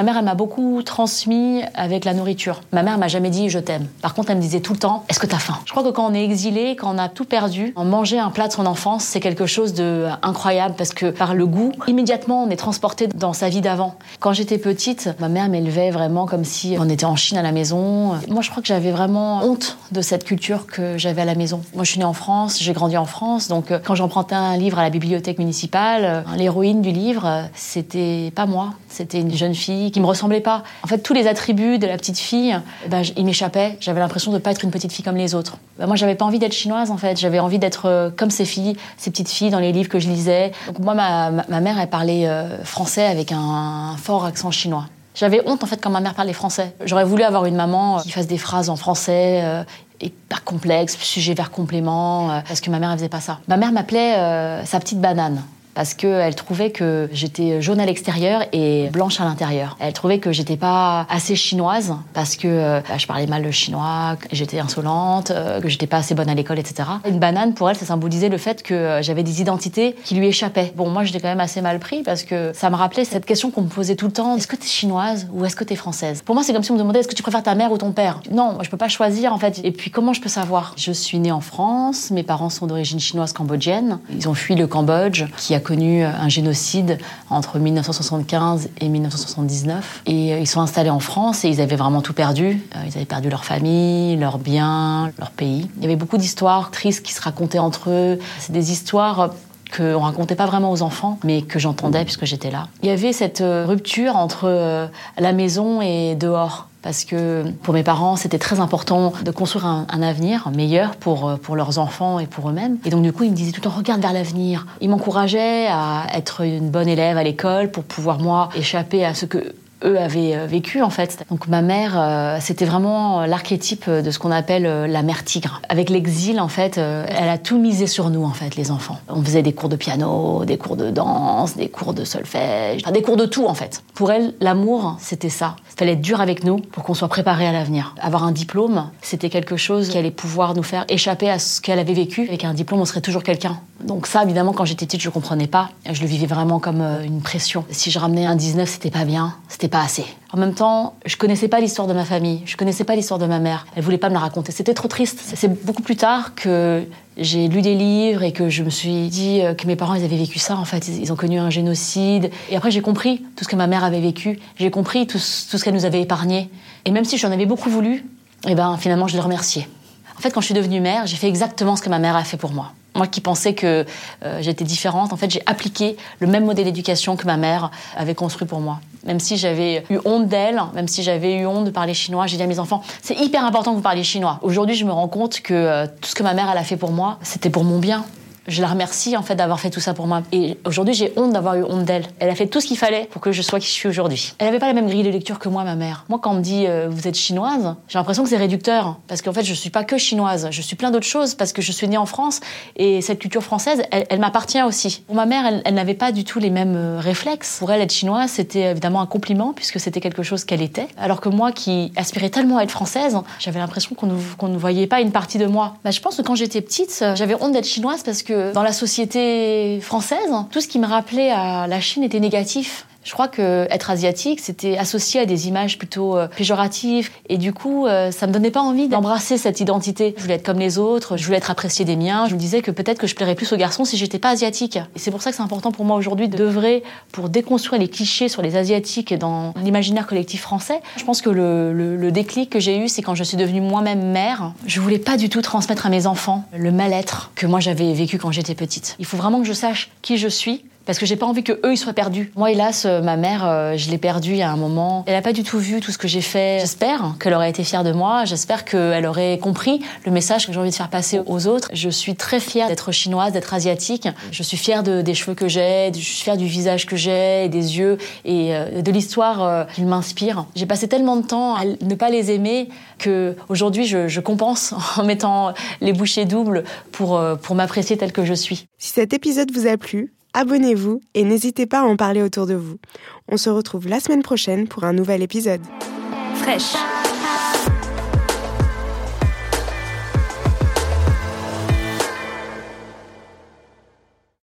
Ma mère, elle m'a beaucoup transmis avec la nourriture. Ma mère m'a jamais dit je t'aime. Par contre, elle me disait tout le temps est-ce que t'as faim? Je crois que quand on est exilé, quand on a tout perdu, en manger un plat de son enfance, c'est quelque chose de incroyable parce que par le goût, immédiatement, on est transporté dans sa vie d'avant. Quand j'étais petite, ma mère m'élevait vraiment comme si on était en Chine à la maison. Moi, je crois que j'avais vraiment honte de cette culture que j'avais à la maison. Moi, je suis née en France, j'ai grandi en France, donc euh, quand j'empruntais un livre à la bibliothèque municipale, euh, l'héroïne du livre, euh, c'était pas moi, c'était une jeune fille qui me ressemblait pas. En fait, tous les attributs de la petite fille, ben, ils m'échappaient. J'avais l'impression de pas être une petite fille comme les autres. Ben, moi, j'avais pas envie d'être chinoise, en fait. J'avais envie d'être euh, comme ces filles, ces petites filles dans les livres que je lisais. Donc moi, ma, ma mère, elle parlait euh, français avec un, fort accent chinois. J'avais honte en fait quand ma mère parlait français. J'aurais voulu avoir une maman euh, qui fasse des phrases en français et pas complexe, sujet vers complément, parce que ma mère elle faisait pas ça. Ma mère m'appelait sa petite banane parce qu'elle trouvait que j'étais jaune à l'extérieur et blanche à l'intérieur. Elle trouvait que j'étais pas assez chinoise parce que bah, je parlais mal le chinois, j'étais insolente, euh, que j'étais pas assez bonne à l'école, etc. Une banane, pour elle, ça symbolisait le fait que euh, j'avais des identités qui lui échappaient. Bon, moi, j'étais quand même assez mal pris parce que ça me rappelait cette question qu'on me posait tout le temps est-ce que tu es chinoise ou est-ce que tu es française? Pour moi, c'est comme si on me demandait est-ce que tu préfères ta mère ou ton père? Non, moi, je peux pas choisir en fait. Et puis, comment je peux savoir? Je suis née en France, mes parents sont d'origine chinoise cambodgienne. Ils ont fui le Cambodge qui a connu un génocide entre 1975 et 1979. Et euh, ils sont installés en France et ils avaient vraiment tout perdu. Euh, ils avaient perdu leur famille, leurs biens, leur pays. Il y avait beaucoup d'histoires tristes qui se racontaient entre eux. C'est des histoires qu'on racontait pas vraiment aux enfants, mais que j'entendais puisque j'étais là. Il y avait cette euh, rupture entre la maison et dehors parce que pour mes parents, c'était très important de construire un, avenir meilleur pour, euh, pour leurs enfants et pour eux-mêmes. Et donc, du coup, ils me disaient tout le temps, regarde vers l'avenir. Ils m'encourageaient à être une bonne élève à l'école pour pouvoir, moi, échapper à ce que eux avaient euh, vécu en fait. Donc ma mère, euh, c'était vraiment l'archétype de ce qu'on appelle euh, la mère tigre. Avec l'exil en fait, elle a tout misé sur nous en fait, les enfants. On faisait des cours de piano, des cours de danse, des cours de solfège, des cours de tout en fait. Pour elle, l'amour, c'était ça. Il fallait être dur avec nous pour qu'on soit préparé à l'avenir. Avoir un diplôme, c'était quelque chose qui allait pouvoir nous faire échapper à ce qu'elle avait vécu. Avec un diplôme, on serait toujours quelqu'un. Donc ça, évidemment, quand j'étais petite, je comprenais pas. Je le vivais vraiment comme une pression. Si je ramenais un 19, c'était pas bien. C'était pas assez. En même temps, je connaissais pas l'histoire de ma famille, je connaissais pas l'histoire de ma mère. Elle voulait pas me la raconter. C'était trop triste. C'est beaucoup plus tard que j'ai lu des livres et que je me suis dit euh, que mes parents ils avaient vécu ça en fait. Ils ont connu un génocide. Et après j'ai compris tout ce que ma mère avait vécu. J'ai compris tout, ce qu'elle nous avait épargné. Et même si j'en avais beaucoup voulu, eh ben finalement je l'ai remercié. En fait, quand je suis devenue mère, j'ai fait exactement ce que ma mère a fait pour moi. Moi qui pensais que euh, j'étais différente, en fait, j'ai appliqué le même modèle d'éducation que ma mère avait construit pour moi. Même si j'avais eu honte d'elle, même si j'avais eu honte de parler chinois, j'ai dit à mes enfants, c'est hyper important que vous parliez chinois. Aujourd'hui, je me rends compte que euh, tout ce que ma mère a fait pour moi, c'était pour mon bien je la remercie en fait d'avoir fait tout ça pour moi. Et aujourd'hui, j'ai honte d'avoir eu honte d'elle. Elle a fait tout ce qu'il fallait pour que je sois qui je suis aujourd'hui. Elle n'avait pas la même grille de lecture que moi, ma mère. Moi, quand on me dit euh, vous êtes chinoise, j'ai l'impression que c'est réducteur parce qu'en fait, je suis pas que chinoise. Je suis plein d'autres choses parce que je suis née en France et cette culture française, elle, m'appartient aussi. Pour ma mère, elle, n'avait pas du tout les mêmes euh, réflexes. Pour elle, être chinoise, c'était évidemment un compliment puisque c'était quelque chose qu'elle était. Alors que moi, qui aspirais tellement à être française, j'avais l'impression qu'on ne, voyait pas une partie de moi. Bah, je pense que quand j'étais petite, j'avais honte d'être chinoise parce que dans la société française, tout ce qui me rappelait à la Chine était négatif. Je crois que être asiatique, c'était associé à des images plutôt euh, péjoratives. Et du coup, euh, ça me donnait pas envie d'embrasser cette identité. Je voulais être comme les autres, je voulais être appréciée des miens. Je me disais que peut-être que je plairais plus aux garçons si j'étais pas asiatique. Et c'est pour ça que c'est important pour moi aujourd'hui d'œuvrer pour déconstruire les clichés sur les asiatiques dans l'imaginaire collectif français. Je pense que le, le, le déclic que j'ai eu, c'est quand je suis devenue moi-même mère. Je voulais pas du tout transmettre à mes enfants le mal-être que moi j'avais vécu quand j'étais petite. Il faut vraiment que je sache qui je suis, parce que j'ai pas envie que eux ils soient perdus. Moi, hélas, euh, ma mère, euh, je l'ai perdue à un moment. Elle a pas du tout vu tout ce que j'ai fait. J'espère qu'elle aurait été fière de moi. J'espère qu'elle aurait compris le message que j'ai envie de faire passer aux autres. Je suis très fière d'être chinoise, d'être asiatique. Je suis fière de, des cheveux que j'ai, je suis fière du visage que j'ai, des yeux et euh, de l'histoire qui m'inspire. J'ai passé tellement de temps à ne pas les aimer que aujourd'hui je, compense en mettant les bouchées doubles pour, pour m'apprécier telle que je suis. Si cet épisode vous a plu, abonnez-vous et n'hésitez pas à en parler autour de vous. On se retrouve la semaine prochaine pour un nouvel épisode. Fraîche